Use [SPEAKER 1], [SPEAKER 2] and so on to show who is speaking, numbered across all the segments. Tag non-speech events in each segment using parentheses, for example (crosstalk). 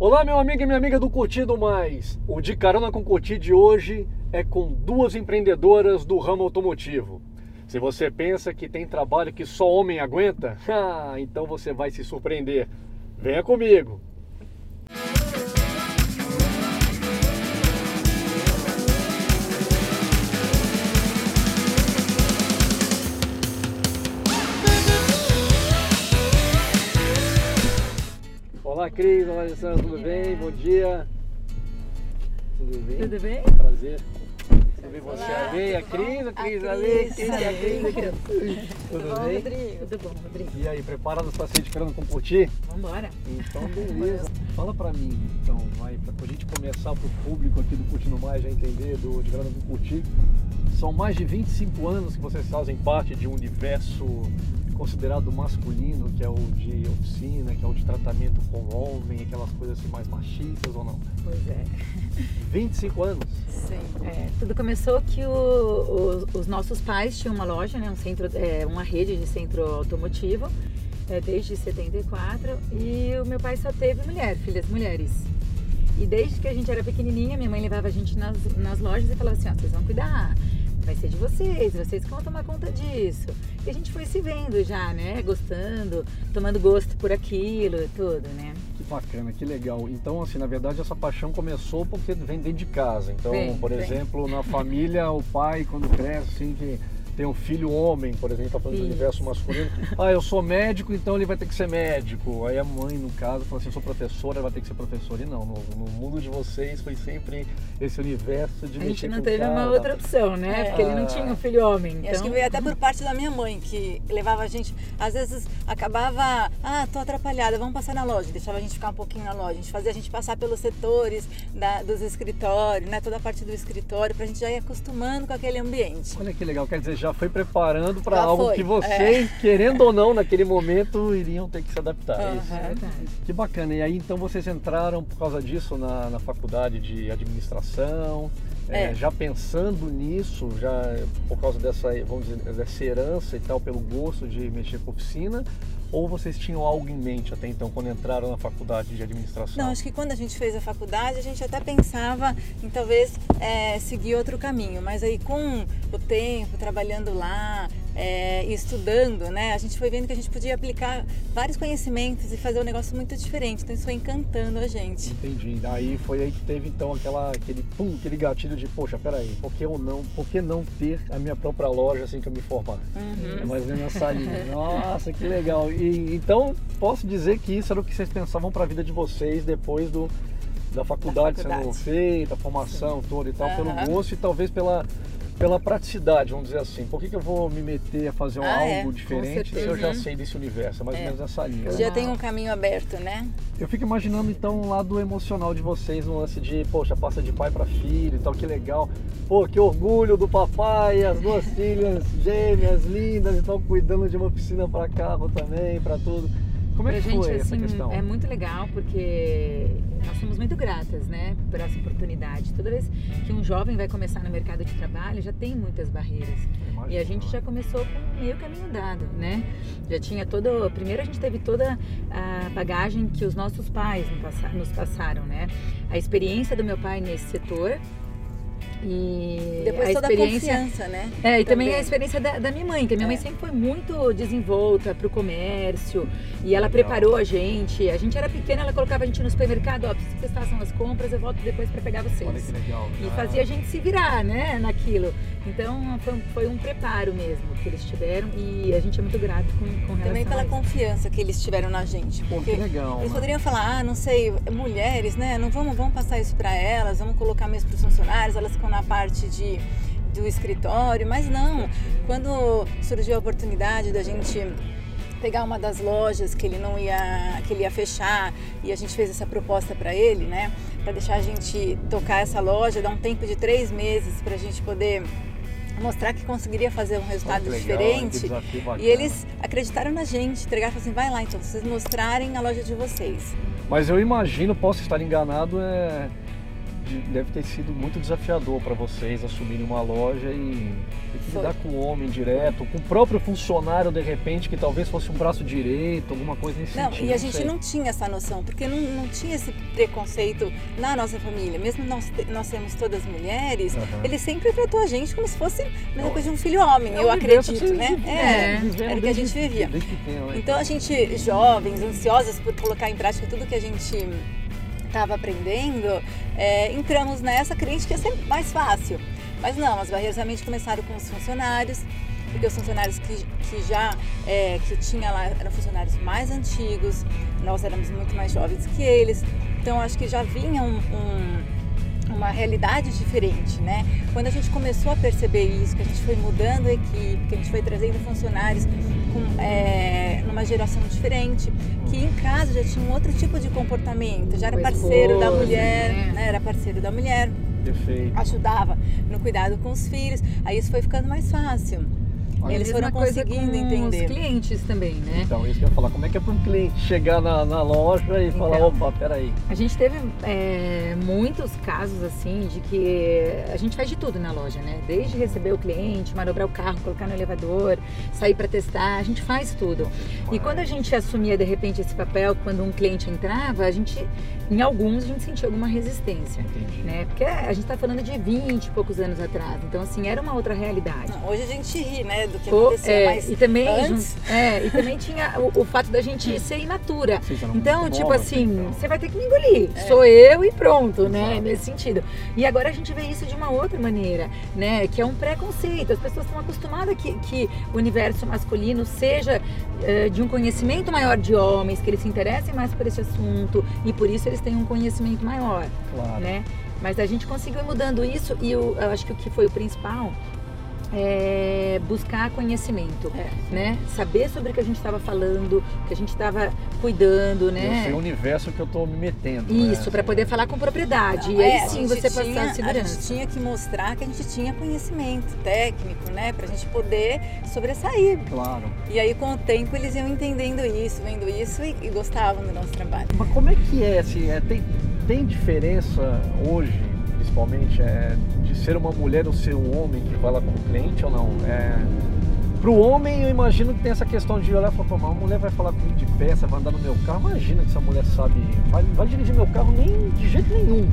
[SPEAKER 1] Olá, meu amigo e minha amiga do Curtido Mais. O De Carona com Curti de hoje é com duas empreendedoras do ramo automotivo. Se você pensa que tem trabalho que só homem aguenta, (laughs) ah, então você vai se surpreender. Venha comigo. Olá, Cris. Olá, Alessandra. Tudo bem? Bom dia. Tudo bem?
[SPEAKER 2] Tudo bem?
[SPEAKER 1] Prazer. Tudo bem você?
[SPEAKER 2] Olá,
[SPEAKER 1] A Lei, a Cris, a? Cris,
[SPEAKER 2] A
[SPEAKER 1] a
[SPEAKER 2] Cris,
[SPEAKER 1] Cris,
[SPEAKER 2] a
[SPEAKER 1] a. Cris. Tudo bem?
[SPEAKER 2] Rodrigo? Tudo bom, Rodrigo?
[SPEAKER 1] E aí, preparados para sair de carona com curtir?
[SPEAKER 2] Vambora.
[SPEAKER 1] Então, (laughs) beleza. Fala pra mim, então, vai, pra gente começar pro público aqui do Curtindo Mais já entender do de carona com curtir. São mais de 25 anos que vocês fazem parte de um universo considerado masculino, que é o de oficina, que é o de tratamento com homem, aquelas coisas assim mais machistas ou não?
[SPEAKER 2] Pois é.
[SPEAKER 1] 25 anos?
[SPEAKER 2] Sim. É, tudo começou que o- o- os nossos pais tinham uma loja, né, um centro, é, uma rede de centro automotivo, é, desde 74, e o meu pai só teve mulher, filhas mulheres. E desde que a gente era pequenininha, minha mãe levava a gente nas, nas lojas e falava assim, ó, vocês vão cuidar, vai ser de vocês, vocês que vão tomar conta disso. E a gente foi se vendo já, né, gostando, tomando gosto por aquilo e tudo, né.
[SPEAKER 1] Que bacana, que legal. Então, assim, na verdade, essa paixão começou porque vem dentro de casa. Então,
[SPEAKER 2] Vem,
[SPEAKER 1] por
[SPEAKER 2] vem.
[SPEAKER 1] exemplo, na família, o pai, quando cresce, assim, que tem um filho homem, por exemplo, tá falando do universo masculino. (laughs) Ah, eu sou médico, então ele vai ter que ser médico. Aí a mãe, no caso, fala assim, eu sou professora, vai ter que ser professora. E não, no, no mundo de vocês foi sempre esse universo de
[SPEAKER 2] A gente não teve
[SPEAKER 1] cara,
[SPEAKER 2] uma outra opção, né?
[SPEAKER 3] É.
[SPEAKER 2] Porque ele não tinha um filho homem. Então...
[SPEAKER 3] Acho que veio até por parte da minha mãe, que levava a gente, às vezes acabava, ah, tô atrapalhada, vamos passar na loja, deixava a gente ficar um pouquinho na loja, a gente fazia a gente passar pelos setores da- dos escritórios, né, toda a parte do escritório, pra gente já ir acostumando com aquele ambiente.
[SPEAKER 1] Olha que legal, quer dizer, já foi preparando para
[SPEAKER 3] Já
[SPEAKER 1] algo
[SPEAKER 3] foi,
[SPEAKER 1] que vocês, querendo ou não, naquele momento, iriam ter que se adaptar. é isso?
[SPEAKER 2] É.
[SPEAKER 1] Que bacana. E aí então vocês entraram por causa disso na, na faculdade de administração, é,
[SPEAKER 3] É.
[SPEAKER 1] já pensando nisso, já por causa dessa, vamos dizer, dessa herança e tal, pelo gosto de mexer com oficina, ou vocês tinham algo em mente até então quando entraram na faculdade de administração?
[SPEAKER 3] Não, acho que quando a gente fez a faculdade, a gente até pensava em talvez é, seguir outro caminho, mas aí com o tempo, trabalhando lá é, estudando, né, a gente foi vendo que a gente podia aplicar vários conhecimentos e fazer um negócio muito diferente, então isso foi encantando a gente.
[SPEAKER 1] Entendi. Aí foi aí que teve então aquela, aquele pum, aquele gatilho de, poxa, peraí, por que eu não, por que não ter a minha própria loja assim que eu me formar?
[SPEAKER 3] Uhum.
[SPEAKER 1] É mais ou menos essa linha. Nossa, que legal. E então posso dizer que isso era o que vocês pensavam para a vida de vocês depois do da faculdade,
[SPEAKER 3] Da
[SPEAKER 1] sendo
[SPEAKER 3] faculdade.
[SPEAKER 1] feita, a formação toda e tal, pelo
[SPEAKER 3] Aham.
[SPEAKER 1] gosto e talvez pela pela praticidade, vamos dizer assim. Por que, que eu vou me meter a fazer um
[SPEAKER 3] Ah, é,
[SPEAKER 1] algo
[SPEAKER 3] com
[SPEAKER 1] diferente se eu já sei desse universo? É mais ou
[SPEAKER 3] É.
[SPEAKER 1] menos essa linha.
[SPEAKER 3] Já tem um caminho aberto, né?
[SPEAKER 1] Eu fico imaginando então o lado emocional de vocês no lance de, poxa, passa de pai para filho e tal, que legal. Pô, que orgulho do papai, as duas filhas gêmeas lindas e tal, cuidando de uma piscina para carro também, para tudo. Como é
[SPEAKER 2] Pra
[SPEAKER 1] que
[SPEAKER 2] gente,
[SPEAKER 1] foi essa
[SPEAKER 2] assim,
[SPEAKER 1] questão?
[SPEAKER 2] é muito legal porque nós somos muito gratas, né, por essa oportunidade. Toda vez que um jovem vai começar no mercado de trabalho, já tem muitas barreiras. E a gente já começou com meio caminho dado, né? Já tinha todo. Primeiro a gente teve toda a bagagem que os nossos pais nos passaram, né? A experiência do meu pai nesse setor. E
[SPEAKER 3] Depois
[SPEAKER 2] a
[SPEAKER 3] toda a
[SPEAKER 2] experiência
[SPEAKER 3] confiança, né?
[SPEAKER 2] é, e também,
[SPEAKER 3] Também.
[SPEAKER 2] a experiência da, da minha mãe, que a minha
[SPEAKER 3] É.
[SPEAKER 2] mãe sempre foi muito desenvolta pro comércio e ela
[SPEAKER 1] Legal.
[SPEAKER 2] preparou a gente. A gente era pequena, ela colocava a gente no supermercado, ó, preciso que vocês façam as compras, eu volto depois para pegar vocês.
[SPEAKER 1] Olha que legal.
[SPEAKER 2] E fazia a gente se virar, né, naquilo. Então foi, um- foi um preparo mesmo que eles tiveram e a gente é muito grato com, com relação
[SPEAKER 3] Também pela
[SPEAKER 2] a
[SPEAKER 3] confiança que eles tiveram na gente.
[SPEAKER 1] Pô,
[SPEAKER 3] Porque
[SPEAKER 1] que legal.
[SPEAKER 3] Eles
[SPEAKER 1] né?
[SPEAKER 3] poderiam falar, ah, não sei, mulheres, né? Não vamos, vamos passar isso para elas, vamos colocar mesmo para os funcionários, elas na parte de, do escritório, mas não. Quando surgiu a oportunidade da gente pegar uma das lojas que ele não ia, que ele ia fechar e a gente fez essa proposta para ele, né? Para deixar a gente tocar essa loja, dar um tempo de três meses para a gente poder mostrar que conseguiria fazer um resultado
[SPEAKER 1] legal,
[SPEAKER 3] diferente. E eles acreditaram na gente, entregaram assim, vai lá então, vocês mostrarem a loja de vocês.
[SPEAKER 1] Mas eu imagino, posso estar enganado, é deve ter sido muito desafiador para vocês assumirem uma loja e lidar com o homem direto, com o próprio funcionário de repente que talvez fosse um braço direito, alguma coisa nesse
[SPEAKER 3] não,
[SPEAKER 1] sentido.
[SPEAKER 3] E a gente não tinha essa noção, porque não, não tinha esse preconceito na nossa família. Mesmo nós, nós temos todas mulheres, uhum. ele sempre tratou a gente como se fosse mesma coisa de um filho homem, é eu acredito, né? É, é, era o que a gente vivia. Pequeno, né? Então a gente, jovens, ansiosas por colocar em prática tudo que a gente estava aprendendo, é, entramos nessa crente que ia ser mais fácil. Mas não, as barreiras realmente começaram com os funcionários, porque os funcionários que, que já é, que tinha lá eram funcionários mais antigos, nós éramos muito mais jovens que eles, então acho que já vinha um, um uma realidade diferente, né? Quando a gente começou a perceber isso, que a gente foi mudando a equipe, que a gente foi trazendo funcionários com, é, numa geração diferente, que em casa já tinha um outro tipo de comportamento, já era parceiro da mulher, né? né? Era parceiro da mulher.
[SPEAKER 1] Perfeito.
[SPEAKER 3] Ajudava no cuidado com os filhos. Aí isso foi ficando mais fácil.
[SPEAKER 2] Olha, Eles foram conseguindo entender. os clientes também, né?
[SPEAKER 1] Então, isso que eu ia falar. Como é que é para um cliente chegar na, na loja e falar, então, opa, peraí.
[SPEAKER 2] A gente teve é, muitos casos assim de que a gente faz de tudo na loja, né? Desde receber o cliente, manobrar o carro, colocar no elevador, sair para testar, a gente faz tudo. E quando a gente assumia de repente esse papel, quando um cliente entrava, a gente, em alguns, a gente sentia alguma resistência, Entendi. né? Porque a gente está falando de 20 e poucos anos atrás, então assim, era uma outra realidade.
[SPEAKER 3] Hoje a gente ri, né? Do que acontecia.
[SPEAKER 2] É, mas e também, antes... é, e também (laughs) tinha o, o, fato da gente ser imatura. Então, tipo assim, então. você vai ter que me engolir. É. Sou eu e pronto, né? Nesse sentido. E agora a gente vê isso de uma outra maneira, né? Que é um preconceito. As pessoas estão acostumadas que, que o universo masculino seja uh, de um conhecimento maior de homens, que eles se interessem mais por esse assunto e por isso eles têm um conhecimento maior, claro. né? Mas a gente conseguiu ir mudando isso e eu, eu acho que o que foi o principal é, buscar conhecimento, é. né? Saber sobre o que a gente estava falando, que a gente estava cuidando, né?
[SPEAKER 1] Esse universo que eu estou me metendo.
[SPEAKER 2] Né? Isso, né? para poder falar com propriedade. Não, e aí é, sim você tinha, passar a segurança.
[SPEAKER 3] A gente tinha que mostrar que a gente tinha conhecimento técnico, né? Para a gente poder sobressair.
[SPEAKER 1] Claro.
[SPEAKER 3] E aí com o tempo eles iam entendendo isso, vendo isso e, e gostavam do nosso trabalho.
[SPEAKER 1] Mas como é que é assim? É, tem, tem diferença hoje, principalmente, é, de ser uma mulher ou ser um homem que vai lá como cliente ou não? É, Pro homem, eu imagino que tem essa questão de olhar e falar, uma mulher vai falar comigo de peça, vai andar no meu carro. Imagina que essa mulher sabe, vai, vai dirigir meu carro nem de jeito nenhum.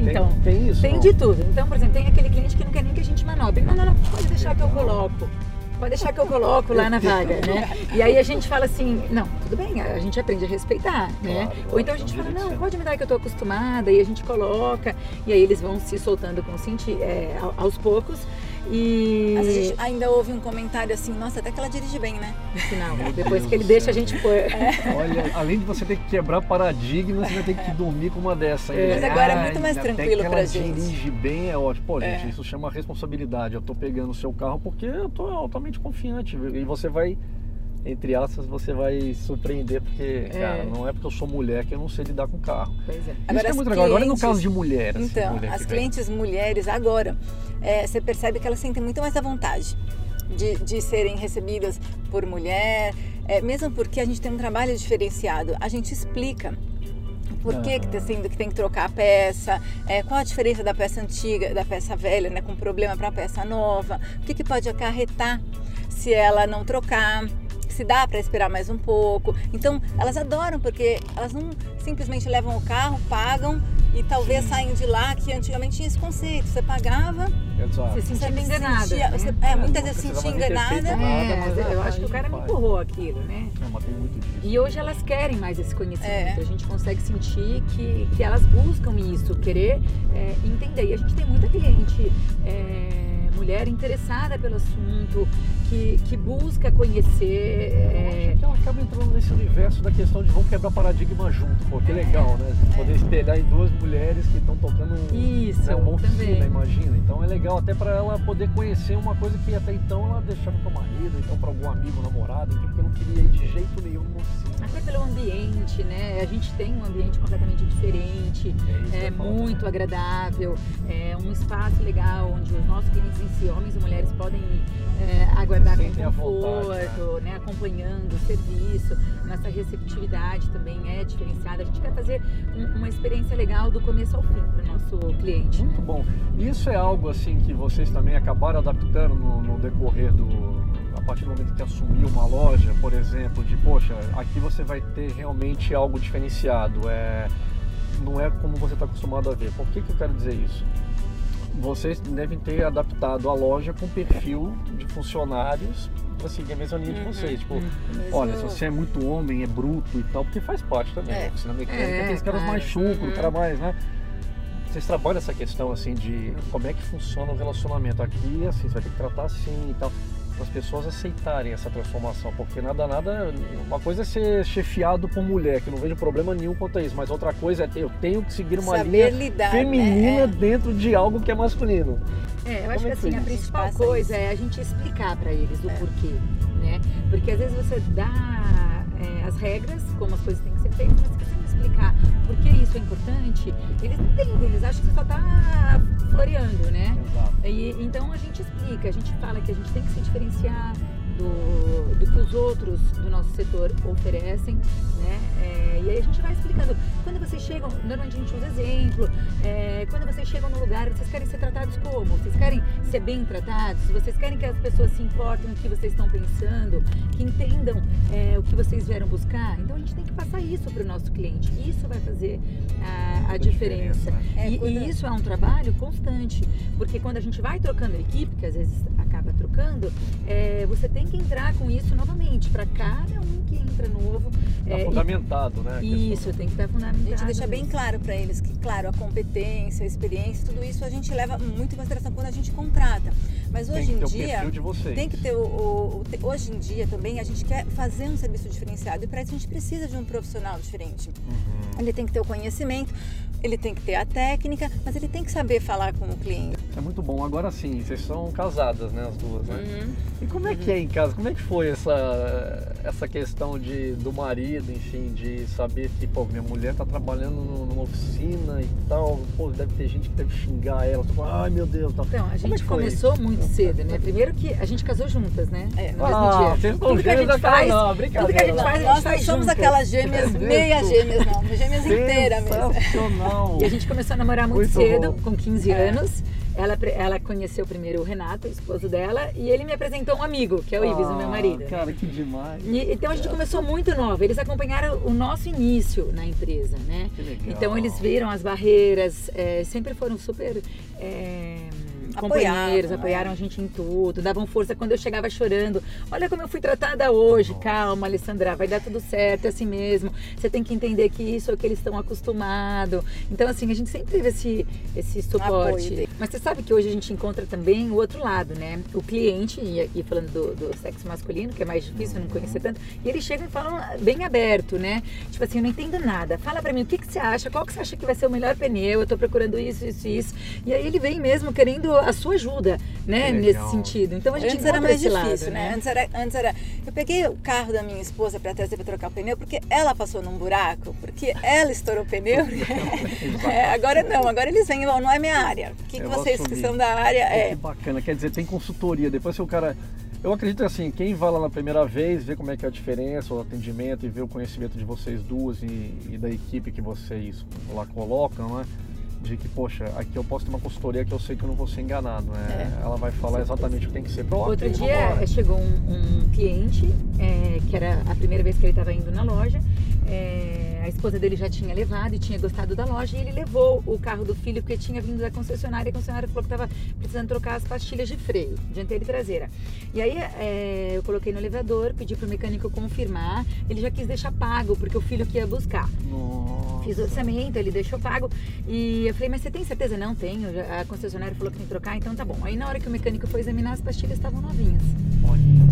[SPEAKER 2] Então, tem, tem isso? Tem não? de tudo. Então, por exemplo, tem aquele cliente que não quer nem que a gente manobre. Não, não, não, pode deixar que eu coloco. Pode deixar que eu coloco lá na vaga, né? E aí a gente fala assim, não, tudo bem, a gente aprende a respeitar, né? Claro, Ou então a gente fala, não, pode me dar que eu tô acostumada, e a gente coloca, e aí eles vão se soltando com é, aos poucos. E
[SPEAKER 3] Mas a gente ainda houve um comentário assim, nossa, até que ela dirige bem, né?
[SPEAKER 2] No final, depois Deus que ele deixa a gente pôr. É.
[SPEAKER 1] Olha, além de você ter que quebrar paradigmas, você vai ter que dormir com uma dessa.
[SPEAKER 3] É. Mas agora é muito mais tranquilo pra ela gente.
[SPEAKER 1] dirige bem é ótimo. Pô, gente, é. isso chama responsabilidade. Eu tô pegando o seu carro porque eu tô altamente confiante. E você vai entre aspas, você vai surpreender, porque, é. cara, não é porque eu sou mulher que eu não sei lidar com carro.
[SPEAKER 2] Pois é.
[SPEAKER 1] Agora, é muito legal. Agora no caso de mulher.
[SPEAKER 3] Assim, então,
[SPEAKER 1] mulher
[SPEAKER 3] as clientes vem. mulheres agora, é, você percebe que elas sentem muito mais à vontade. De, de serem recebidas por mulher, é, mesmo porque a gente tem um trabalho diferenciado, a gente explica por que, que, tá sendo, que tem que trocar a peça, é, qual a diferença da peça antiga, da peça velha, né, com problema para a peça nova, o que, que pode acarretar se ela não trocar se dá para esperar mais um pouco. Então, elas adoram porque elas não simplesmente levam o carro, pagam e talvez Sim. saem de lá, que antigamente tinha esse conceito. Você pagava,
[SPEAKER 2] Exato. você se sentia enganada.
[SPEAKER 3] Sentia,
[SPEAKER 2] né?
[SPEAKER 3] você, é, muitas vezes se sentia enganada.
[SPEAKER 2] Nada, é, eu acho que o cara me empurrou aquilo, né? E hoje elas querem mais esse conhecimento. É. A gente consegue sentir que, que elas buscam isso, querer é, entender. E a gente tem muita cliente. É, mulher interessada pelo assunto, que, que busca conhecer.
[SPEAKER 1] É... acho que ela acaba entrando nesse universo da questão de vamos quebrar paradigma junto, pô, que legal, né? Poder é. espelhar em duas mulheres que estão tocando um,
[SPEAKER 2] Isso,
[SPEAKER 1] né, uma oficina, imagina. Então é legal até para ela poder conhecer uma coisa que até então ela deixava para o marido, então para algum amigo, namorado, então, porque não queria ir de jeito nenhum numa oficina.
[SPEAKER 2] Até pelo ambiente, né? A gente tem um ambiente completamente diferente, é, é muito agradável, é um espaço legal onde os nossos clientes se homens ou mulheres podem é, aguardar com
[SPEAKER 1] à vontade,
[SPEAKER 2] conforto, né? acompanhando o serviço. Nossa receptividade também é diferenciada. A gente quer fazer um- uma experiência legal do começo ao fim para o nosso cliente.
[SPEAKER 1] Muito
[SPEAKER 2] né?
[SPEAKER 1] bom. Isso é algo assim que vocês também acabaram adaptando no, no decorrer do. A partir do momento que assumiu uma loja, por exemplo, de poxa, aqui você vai ter realmente algo diferenciado. É, não é como você está acostumado a ver. Por que, que eu quero dizer isso? Vocês devem ter adaptado a loja com perfil de funcionários para seguir a mesma linha de
[SPEAKER 3] Uhum.
[SPEAKER 1] vocês. Tipo,
[SPEAKER 3] Mesmo-
[SPEAKER 1] Olha, se você é muito homem, é bruto e tal, porque faz parte também.
[SPEAKER 3] É.
[SPEAKER 1] É. Oficina mecânica
[SPEAKER 2] É,
[SPEAKER 1] tem aqueles caras
[SPEAKER 2] claro.
[SPEAKER 1] mais chucros,
[SPEAKER 3] Uhum.
[SPEAKER 1] cara mais, né? Vocês trabalham essa questão assim de como é que funciona o relacionamento aqui, assim, você vai ter que tratar assim e tal, as pessoas aceitarem essa transformação, porque nada, nada, uma coisa é ser chefiado por mulher, que eu não vejo problema nenhum quanto a isso, mas outra coisa é eu tenho que seguir uma
[SPEAKER 3] Saber
[SPEAKER 1] linha
[SPEAKER 3] lidar,
[SPEAKER 1] feminina
[SPEAKER 3] né?
[SPEAKER 1] dentro de algo que é masculino.
[SPEAKER 2] É, eu
[SPEAKER 1] Como
[SPEAKER 2] acho que
[SPEAKER 1] é que
[SPEAKER 2] assim, a
[SPEAKER 1] isso?
[SPEAKER 2] principal coisa
[SPEAKER 3] isso.
[SPEAKER 2] é a gente explicar para eles o
[SPEAKER 3] É.
[SPEAKER 2] porquê, né? Porque às vezes você dá é, as regras, como as coisas têm que ser feitas, mas se você não explicar por que isso é importante, eles não entendem, eles acham que você só tá floreando, né?
[SPEAKER 1] Exato.
[SPEAKER 2] E, então a gente explica, a gente fala que a gente tem que se diferenciar do, do que os outros do nosso setor oferecem, né? É, e aí a gente vai explicando. Quando vocês chegam, normalmente a gente usa exemplo, é, quando vocês chegam no lugar, vocês querem ser tratados como? Vocês querem ser bem tratados? Vocês querem que as pessoas se importem com o que vocês estão pensando, que entendam é, o que vocês vieram buscar? Então a gente tem que passar isso para o nosso cliente. Isso vai fazer a, a diferença.
[SPEAKER 1] né?
[SPEAKER 3] É,
[SPEAKER 2] E,
[SPEAKER 3] quando-
[SPEAKER 2] e isso é um trabalho constante, porque quando a gente vai trocando a equipe, que às vezes acaba trocando, é, você tem que entrar com isso novamente, para cada um que entra novo.
[SPEAKER 1] Tá
[SPEAKER 2] é,
[SPEAKER 1] fundamentado, né? a
[SPEAKER 2] e-
[SPEAKER 1] questão.
[SPEAKER 2] isso, tem que estar
[SPEAKER 3] A
[SPEAKER 2] fundamentado.
[SPEAKER 3] gente deixa bem claro para eles que, claro, a competência, a experiência, tudo isso a gente leva muito em consideração quando a gente contrata. Mas hoje em dia tem que ter o, o- o- hoje em dia também a gente quer fazer um serviço diferenciado e para isso a gente precisa de um profissional diferente.
[SPEAKER 1] Uhum.
[SPEAKER 3] Ele tem que ter o conhecimento, ele tem que ter a técnica, mas ele tem que saber falar com o cliente.
[SPEAKER 1] É muito bom. Agora sim, vocês são casadas, né, as duas, né?
[SPEAKER 3] Uhum.
[SPEAKER 1] E como é que é em casa? Como é que foi essa, essa questão de, do marido, enfim, de saber que, pô, minha mulher tá trabalhando no- numa oficina e tal, pô, deve ter gente que deve xingar ela, tipo, ai meu Deus, tal.
[SPEAKER 2] Então, a
[SPEAKER 1] é
[SPEAKER 2] gente
[SPEAKER 1] foi
[SPEAKER 2] começou muito cedo, né? Primeiro que a gente casou juntas, né?
[SPEAKER 3] É.
[SPEAKER 2] No mesmo
[SPEAKER 1] Ah,
[SPEAKER 2] dia.
[SPEAKER 1] vocês estão
[SPEAKER 2] Tudo que a gente faz,
[SPEAKER 1] não,
[SPEAKER 2] tudo que a
[SPEAKER 1] brincadeira.
[SPEAKER 2] gente faz, a gente
[SPEAKER 3] Nós
[SPEAKER 2] faz
[SPEAKER 3] somos
[SPEAKER 2] juntas.
[SPEAKER 3] aquelas gêmeas, meia gêmeas não, gêmeas inteiras mesmo.
[SPEAKER 2] E a gente começou a namorar muito,
[SPEAKER 1] Muito
[SPEAKER 2] cedo,
[SPEAKER 1] bom.
[SPEAKER 2] com 15
[SPEAKER 3] É.
[SPEAKER 2] Ela, ela conheceu primeiro o Renato, o esposo dela, e ele me apresentou um amigo, que é o Ibis, o meu
[SPEAKER 1] Ah,
[SPEAKER 2] marido.
[SPEAKER 1] Cara, que demais.
[SPEAKER 2] E- então a gente começou muito nova. Eles acompanharam o nosso início na empresa, né?
[SPEAKER 1] Que legal.
[SPEAKER 2] Então eles viram as barreiras, é, sempre foram super é, companheiros,
[SPEAKER 3] Apoiavam,
[SPEAKER 2] apoiaram a gente em tudo, davam força quando eu chegava chorando. Olha como eu fui tratada hoje. Calma, Alessandra, vai dar tudo certo, é assim mesmo. Você tem que entender que isso é o que eles estão acostumados. Então, assim, a gente sempre teve esse, esse
[SPEAKER 3] Apoio
[SPEAKER 2] suporte.
[SPEAKER 3] dele.
[SPEAKER 2] Mas você sabe que hoje a gente encontra também o outro lado, né? O cliente, e aqui falando do, do sexo masculino, que é mais difícil, eu não conhecer tanto, e eles chegam e falam bem aberto, né? Tipo assim, eu não entendo nada. Fala pra mim, o que, que você acha? Qual que você acha que vai ser o melhor pneu? Eu tô procurando isso, isso, isso. E aí ele vem mesmo querendo a sua ajuda, né?
[SPEAKER 1] Que
[SPEAKER 2] Nesse sentido. Então a gente
[SPEAKER 3] Antes era mais difícil,
[SPEAKER 2] lado,
[SPEAKER 3] né? Antes era, antes era. Eu peguei o carro da minha esposa para trazer para trocar o pneu porque ela passou num buraco, porque ela estourou o pneu. (laughs) É, agora não, agora eles vêm, "Ó, não é minha área. O que, que
[SPEAKER 1] Eu vou
[SPEAKER 3] vocês que
[SPEAKER 1] assumir.
[SPEAKER 3] são da área é.
[SPEAKER 1] Que bacana, quer dizer, tem consultoria. Depois se o cara. Eu acredito assim, quem vai lá na primeira vez, vê como é que é a diferença, o atendimento e vê o conhecimento de vocês duas e, e da equipe que vocês lá colocam, né? De que, poxa, aqui eu posso ter uma consultoria que eu sei que eu não vou ser enganado, né? Ela vai falar exatamente o que tem que ser. Pô,
[SPEAKER 2] Outro dia
[SPEAKER 1] vambora.
[SPEAKER 2] chegou um, um cliente, é, que era a primeira vez que ele estava indo na loja. é, a esposa dele já tinha levado e tinha gostado da loja e ele levou o carro do filho porque tinha vindo da concessionária e a concessionária falou que estava precisando trocar as pastilhas de freio, dianteira e traseira. E aí é, eu coloquei no elevador, pedi para o mecânico confirmar, ele já quis deixar pago porque o filho que ia buscar.
[SPEAKER 1] Nossa.
[SPEAKER 2] Fiz o orçamento, ele deixou pago. E eu falei, mas você tem certeza? Não tenho. A concessionária falou que tem que trocar, então tá bom. Aí na hora que o mecânico foi examinar, as pastilhas estavam novinhas.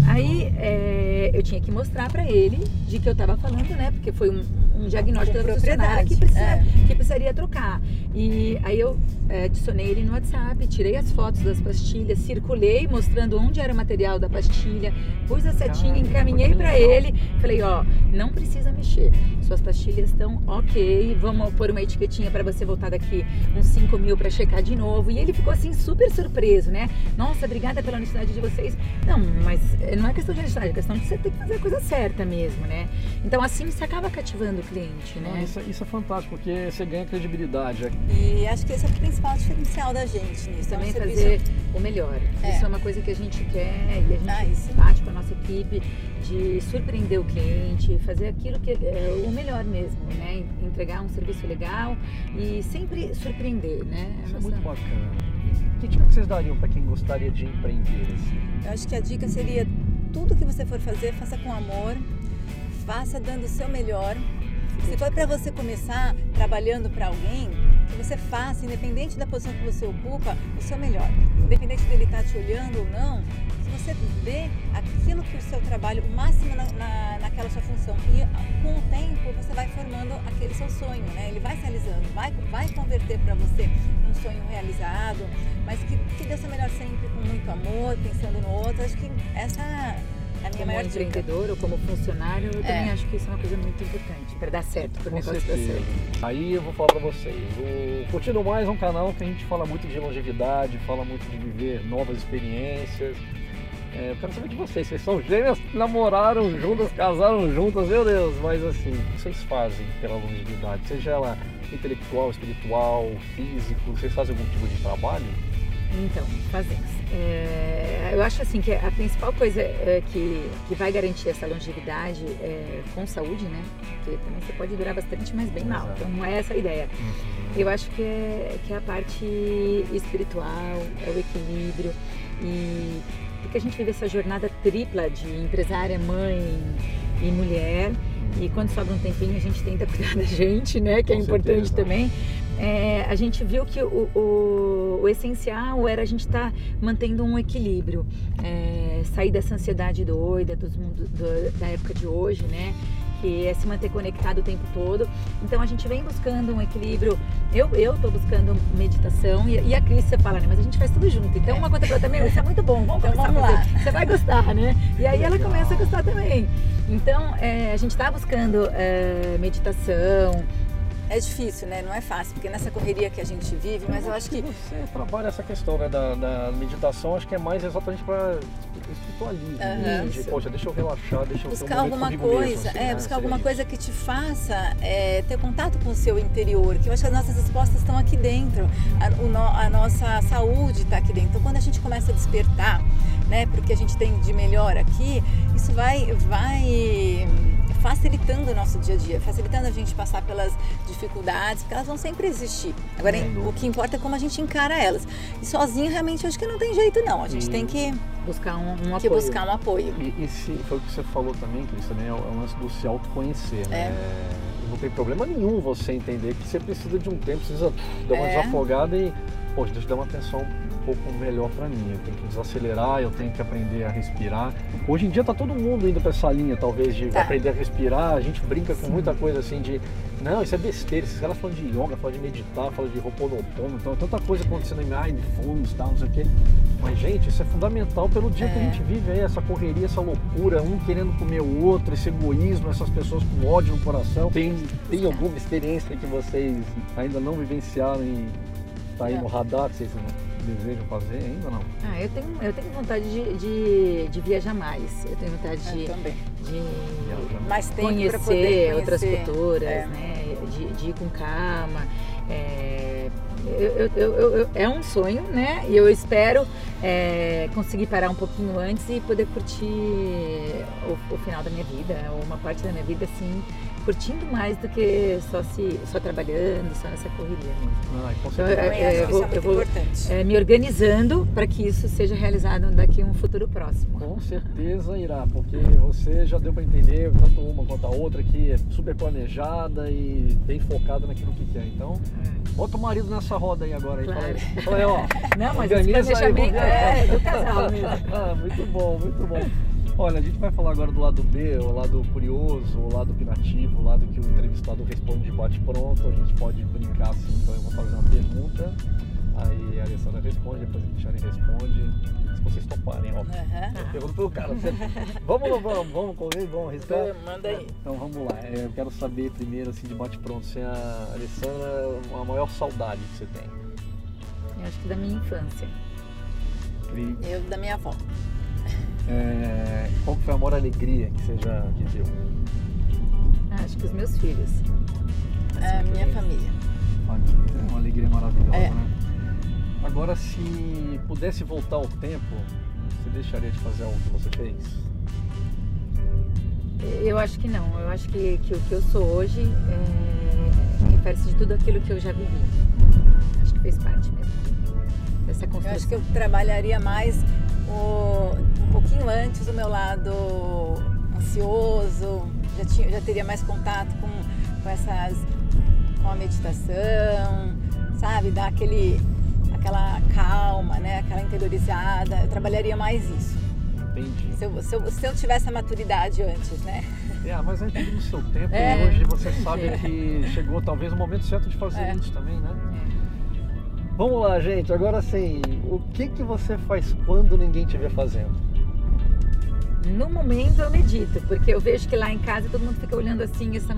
[SPEAKER 2] Aí é, eu tinha que mostrar pra ele de que eu tava falando, né? Porque foi um, um diagnóstico da concessionária que, precisa,
[SPEAKER 3] é.
[SPEAKER 2] que precisaria trocar. E aí eu é, adicionei ele no WhatsApp, tirei as fotos das pastilhas, circulei mostrando onde era o material da pastilha, pus a setinha,
[SPEAKER 1] Caramba,
[SPEAKER 2] encaminhei
[SPEAKER 1] legal.
[SPEAKER 2] ele, falei, ó, não precisa mexer. suas pastilhas estão ok, vamos pôr uma etiquetinha para você voltar daqui uns 5 mil para checar de novo. E ele ficou assim super surpreso, né? Nossa, obrigada pela honestidade de vocês. Não, mas não é questão de honestidade, é questão de você ter que fazer a coisa certa mesmo, né? Então assim você acaba cativando o cliente, né?
[SPEAKER 1] Isso, isso é fantástico, porque você ganha credibilidade.
[SPEAKER 3] E acho que esse é o principal diferencial da gente nisso.
[SPEAKER 2] Também é um fazer serviço... o melhor. É. Isso é uma coisa que a gente quer e a gente ah, bate com a nossa equipe de surpreender o cliente, fazer aquilo que é o melhor mesmo, né? Entregar um serviço legal e sempre surpreender, né?
[SPEAKER 1] Isso é muito bacana. Que dica vocês dariam para quem gostaria de empreender? Assim?
[SPEAKER 3] Eu acho que a dica seria tudo que você for fazer, faça com amor, faça dando o seu melhor. Se for para você começar trabalhando para alguém, que você faça, independente da posição que você ocupa, o seu melhor. Independente dele estar tá te olhando ou não, você dê aquilo que o seu trabalho, o máximo na, na, naquela sua função. E com o tempo você vai formando aquele seu sonho, né? Ele vai se realizando, vai, vai converter para você um sonho realizado, mas que, que dê o seu melhor sempre com muito amor, pensando no outro. Acho que essa
[SPEAKER 2] como
[SPEAKER 3] maior
[SPEAKER 2] empreendedor
[SPEAKER 3] dica.
[SPEAKER 2] ou como funcionário, eu é. também acho que isso é uma coisa muito importante para dar certo, para o negócio dar certo.
[SPEAKER 1] Aí eu vou falar para vocês, o Curtindo Mais é um canal que a gente fala muito de longevidade, fala muito de viver novas experiências, é, eu quero saber de vocês, vocês são gêmeas, namoraram juntas, casaram juntas, meu Deus, mas assim, o que vocês fazem pela longevidade? Seja ela intelectual, espiritual, físico, vocês fazem algum tipo de trabalho?
[SPEAKER 2] Então, fazemos. É, eu acho assim que a principal coisa é, que, que vai garantir essa longevidade é com saúde, né? Porque também você pode durar bastante, mas bem mal. Então não é essa a ideia. Uhum. Eu acho que é, que é a parte espiritual, é o equilíbrio e porque a gente vive essa jornada tripla de empresária, mãe e mulher. E quando sobra um tempinho, a gente tenta cuidar da gente, né? Que é Com importante certeza. também. É, a gente viu que o, o, o, essencial era a gente estar tá mantendo um equilíbrio, é, sair dessa ansiedade doida dos do, da época de hoje, né? que é se manter conectado o tempo todo. Então a gente vem buscando um equilíbrio. Eu eu tô buscando meditação e, e a Cris você fala, né? Mas a gente faz tudo junto. Então uma coisa outra, meu, isso é muito bom. Vamos, então, vamos lá. Você vai gostar, né? E aí ela começa a gostar também. Então é, a gente está buscando é, meditação
[SPEAKER 3] é difícil, né? Não é fácil, porque nessa correria que a gente vive, mas eu acho que.
[SPEAKER 1] Você trabalha essa questão né, da, da meditação, acho que é mais exatamente para espiritualismo. Uhum. De, poxa, deixa eu relaxar, deixa eu
[SPEAKER 3] buscar um alguma coisa, mesmo, assim, é, né? buscar alguma coisa que te faça é, ter contato com o seu interior, que eu acho que as nossas respostas estão aqui dentro, a, o, a nossa saúde está aqui dentro. Então, quando a gente começa a despertar, né, porque a gente tem de melhor aqui, isso vai, vai facilitando o nosso dia a dia, facilitando a gente passar pelas dificuldades, porque elas vão sempre existir. Agora, o que importa é como a gente encara elas. E sozinho, realmente, acho que não tem jeito, não. A gente e... tem que
[SPEAKER 2] buscar um, um
[SPEAKER 3] que
[SPEAKER 2] apoio.
[SPEAKER 3] buscar um apoio.
[SPEAKER 1] E, e se, foi o que você falou também, Cris, também é o, é o lance do se autoconhecer, né? É. Não tem problema nenhum você entender que você precisa de um tempo, precisa dar uma é. desafogada e, poxa, deixa eu dar uma atenção pouco melhor para mim. Eu tenho que desacelerar, eu tenho que aprender a respirar. Hoje em dia tá todo mundo indo para essa linha, talvez, de tá. aprender a respirar. A gente brinca com muita coisa assim de, não, isso é besteira. Esses caras falam de yoga, falam de meditar, falam de roponopono, então tanta coisa acontecendo em mindfulness, tal, não sei o quê. Mas, gente, isso é fundamental pelo dia é. que a é. gente vive aí, essa correria, essa loucura, um querendo comer o outro, esse egoísmo, essas pessoas com ódio no coração. Tem, tem alguma experiência que vocês ainda não vivenciaram e tá aí no radar, que vocês não desejam fazer ainda não?
[SPEAKER 2] Ah, eu tenho, eu tenho vontade de, de, de viajar mais. Eu tenho vontade de, de mais tempo conhecer, conhecer, outras culturas, é. né? De, de, ir com calma. É, eu, eu, eu, é um sonho, né? E eu espero é, conseguir parar um pouquinho antes e poder curtir o, o final da minha vida, ou uma parte da minha vida assim curtindo mais do que só se só trabalhando, só nessa correria mesmo.
[SPEAKER 1] Ah, com então, certeza. Então, é,
[SPEAKER 3] eu vou, eu vou
[SPEAKER 2] é, me organizando para que isso seja realizado daqui a um futuro próximo.
[SPEAKER 1] Com certeza irá, porque você já deu para entender, tanto uma quanto a outra, que é super planejada e bem focada naquilo que quer. Então, é. bota o marido nessa roda aí agora. Claro. Aí, fala aí ó.
[SPEAKER 2] Não, mas esse planejamento aí, é do (laughs) casal mesmo.
[SPEAKER 1] ah, muito bom, muito bom. Olha, a gente vai falar agora do lado B, o lado curioso, o lado opinativo, o lado que o entrevistado responde de bate pronto. A gente pode brincar assim, então eu vou fazer uma pergunta Aí a Alessandra responde, depois a Cristiane responde. Se vocês toparem, ó.
[SPEAKER 3] Aham.
[SPEAKER 1] Eu pergunto pro cara, você... vamos ou vamos? Vamos correr, vamos arriscar?
[SPEAKER 3] Manda aí.
[SPEAKER 1] Então vamos lá, É, eu quero saber primeiro, assim, de bate-pronto, se a Alessandra, a maior saudade que você tem.
[SPEAKER 2] Eu acho que da minha infância.
[SPEAKER 1] Cris,
[SPEAKER 3] Eu da minha avó.
[SPEAKER 1] é, qual foi a maior alegria que você já viveu?
[SPEAKER 2] Ah, acho que os meus filhos.
[SPEAKER 3] É a minha
[SPEAKER 2] que-
[SPEAKER 3] família.
[SPEAKER 1] É uma alegria maravilhosa,
[SPEAKER 3] É.
[SPEAKER 1] né? Agora, se pudesse voltar ao tempo, você deixaria de fazer algo que você fez?
[SPEAKER 2] Eu acho que não. Eu acho que, que o que eu sou hoje é, refere-se de tudo aquilo que eu já vivi. Acho que fez parte mesmo dessa
[SPEAKER 3] Eu
[SPEAKER 2] construção.
[SPEAKER 3] acho que eu trabalharia mais o- um pouquinho antes o meu lado ansioso, já, tinha, já teria mais contato com, com essas com a meditação, sabe? Dar aquele, aquela calma, né? aquela interiorizada. Eu trabalharia mais isso.
[SPEAKER 1] Entendi.
[SPEAKER 3] Se eu, se eu, se eu tivesse a maturidade antes, né?
[SPEAKER 1] É, mas é tudo no seu tempo (laughs)
[SPEAKER 3] É.
[SPEAKER 1] e hoje você sabe (laughs) que chegou talvez o momento certo de fazer
[SPEAKER 3] É.
[SPEAKER 1] isso também, né? Vamos lá, gente. Agora sim, o que que você faz quando ninguém te vê fazendo?
[SPEAKER 2] No momento eu medito, porque eu vejo que lá em casa todo mundo fica olhando assim, essa...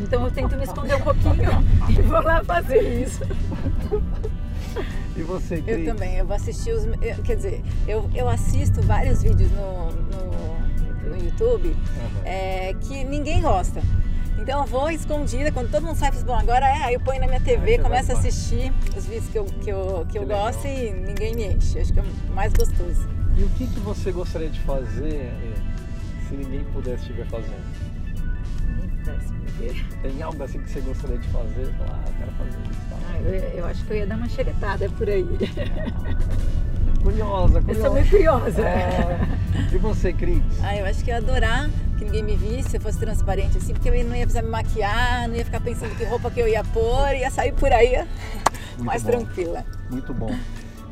[SPEAKER 2] então eu tento me esconder um pouquinho (laughs) e vou lá fazer isso. (laughs)
[SPEAKER 1] E você,
[SPEAKER 3] Eu
[SPEAKER 1] Cris?
[SPEAKER 3] também, eu vou assistir os. eu- quer dizer, eu, eu assisto vários vídeos no, no, no YouTube
[SPEAKER 1] Aham.
[SPEAKER 3] é, que ninguém gosta. Então eu vou escondida, quando todo mundo sai, eu falo, bom, agora é, aí eu ponho na minha TV, começo a assistir os vídeos que eu, que eu, que eu
[SPEAKER 1] Que legal.
[SPEAKER 3] gosto e ninguém me enche. Acho que é o mais gostoso.
[SPEAKER 1] E o que que você gostaria de fazer eh, se ninguém pudesse te ver fazendo?
[SPEAKER 2] Nem pudesse me ver.
[SPEAKER 1] Tem algo assim que você gostaria de fazer? Falar, ah, eu quero fazer isso. Tá?
[SPEAKER 2] Ah, eu, eu acho que eu ia dar uma xeretada por aí. (laughs)
[SPEAKER 1] Curiosa,
[SPEAKER 2] Eu
[SPEAKER 1] curiosa.
[SPEAKER 2] sou muito curiosa.
[SPEAKER 1] É. E você, Cris?
[SPEAKER 3] Ah, eu acho que eu ia adorar que ninguém me visse, se eu fosse transparente assim, porque eu não ia precisar me maquiar, não ia ficar pensando que roupa que eu ia pôr, ia sair por aí
[SPEAKER 1] Muito
[SPEAKER 3] mais
[SPEAKER 1] bom.
[SPEAKER 3] tranquila.
[SPEAKER 1] Muito bom.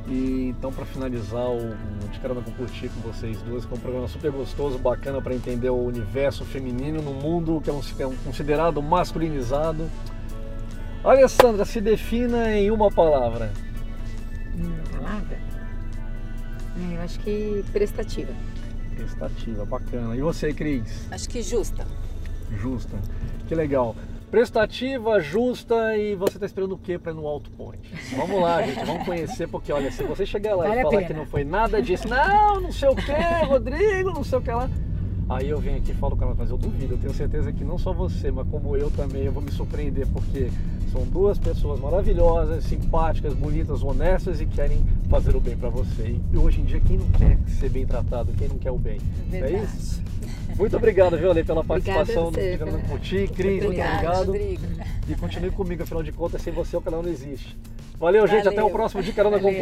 [SPEAKER 1] E então, para finalizar o De Carona com Curtir com vocês duas, que é um programa super gostoso, bacana para entender o universo feminino no mundo que é um- é um considerado masculinizado. Alessandra, se defina em uma palavra.
[SPEAKER 2] Uma palavra? Ah, Eu acho que prestativa.
[SPEAKER 1] Prestativa, bacana. E você, Cris?
[SPEAKER 3] Acho que justa.
[SPEAKER 1] Justa. Que legal. Prestativa, justa e você está esperando o quê para ir no Alto Point? Vamos lá, (laughs) gente, vamos conhecer, porque olha, se você chegar lá
[SPEAKER 2] Vale
[SPEAKER 1] e falar
[SPEAKER 2] pena.
[SPEAKER 1] que não foi nada disso, não, não sei o que, Rodrigo, não sei o que lá. Aí eu venho aqui e falo com ela, mas eu duvido, eu tenho certeza que não só você, mas como eu também, eu vou me surpreender, porque são duas pessoas maravilhosas, simpáticas, bonitas, honestas e querem fazer o bem para você. E hoje em dia, quem não quer ser bem tratado, quem não quer o bem? É
[SPEAKER 3] Verdade.
[SPEAKER 1] isso? Muito obrigado, viu, Ale, pela participação no
[SPEAKER 2] você,
[SPEAKER 1] Tirando
[SPEAKER 2] pela-
[SPEAKER 1] Curtir. Cris, muito obrigado. E continue comigo, afinal de contas, sem você o canal não existe. Valeu, gente. Até o
[SPEAKER 3] Valeu.
[SPEAKER 1] próximo de Carona com
[SPEAKER 2] Valeu.